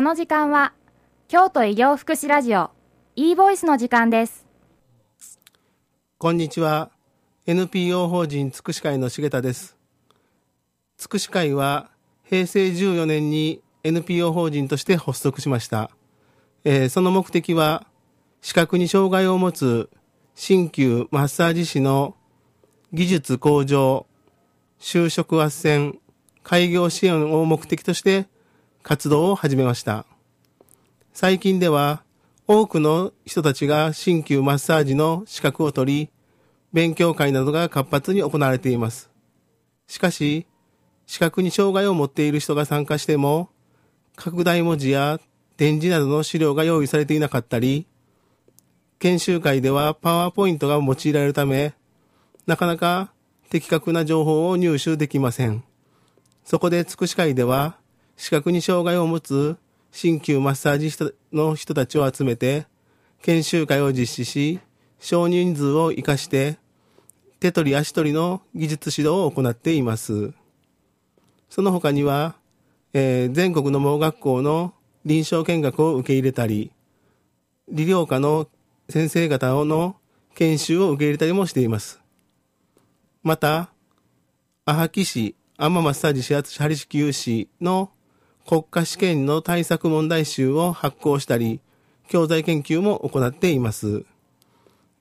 この時間は京都医療福祉ラジオ e ボイスの時間です。こんにちは。NPO 法人つくし会の重田です。つくし会は平成14年に NPO 法人として発足しました、えー、その目的は視覚に障害を持つ鍼灸マッサージ師の技術向上就職斡旋開業支援を目的として活動を始めました。最近では多くの人たちが鍼灸マッサージの資格を取り、勉強会などが活発に行われています。しかし、視覚に障害を持っている人が参加しても、拡大文字や展示などの資料が用意されていなかったり、研修会ではパワーポイントが用いられるため、なかなか的確な情報を入手できません。そこで、つくし会では、視覚に障害を持つ鍼灸マッサージの人たちを集めて、研修会を実施し、少人数を活かして、手取り足取りの技術指導を行っています。その他には、えー、全国の盲学校の臨床見学を受け入れたり、理療科の先生方の研修を受け入れたりもしています。また、アハキ市、アママッサージ指圧ハリシキユ市の国家試験の対策問題集を発行したり、教材研究も行っています。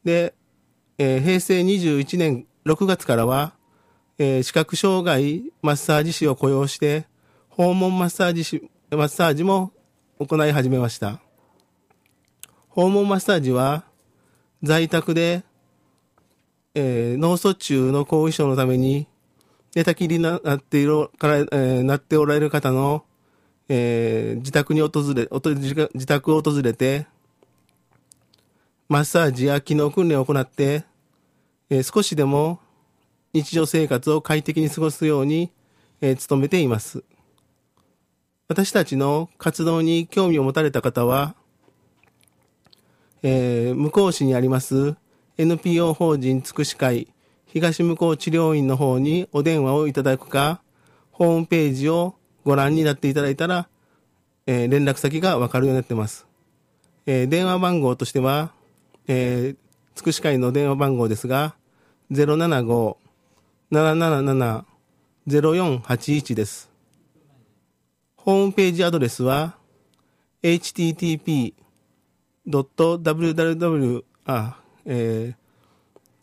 で、えー、平成21年6月からは、えー、視覚障害マッサージ師を雇用して、訪問マッサージ師、マッサージも行い始めました。訪問マッサージは、在宅で、えー、脳卒中の後遺症のために、寝たきりになっているから、えー、なっておられる方のえー、自宅に訪れ、自宅を訪れて、マッサージや機能訓練を行って、えー、少しでも日常生活を快適に過ごすように、えー、努めています。私たちの活動に興味を持たれた方は、えー、向こう市にあります NPO 法人つくし会東向こう治療院の方にお電話をいただくか、ホームページをご覧になっていただいたら、えー、連絡先がわかるようになってます。えー、電話番号としては、えー、つくし会の電話番号ですが、075-777-0481です。ホームページアドレスは、http www あ、えー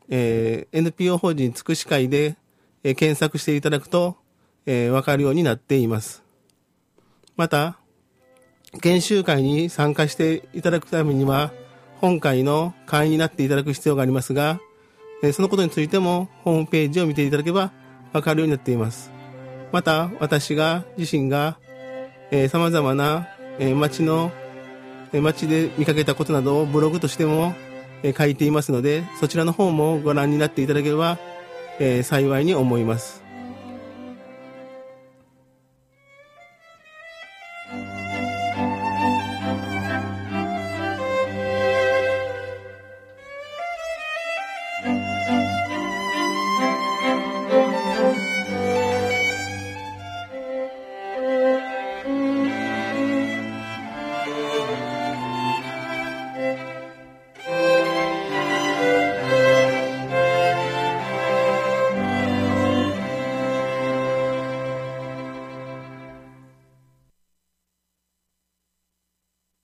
えー、NPO 法人つくし会で、えー、検索していただくと、えー、わかるようになっています。また、研修会に参加していただくためには、本会の会員になっていただく必要がありますが、えー、そのことについてもホームページを見ていただけばわかるようになっています。また、私が自身が、えー、様々な、えー、街の、えー、街で見かけたことなどをブログとしても、えー、書いていますので、そちらの方もご覧になっていただければ、えー、幸いに思います。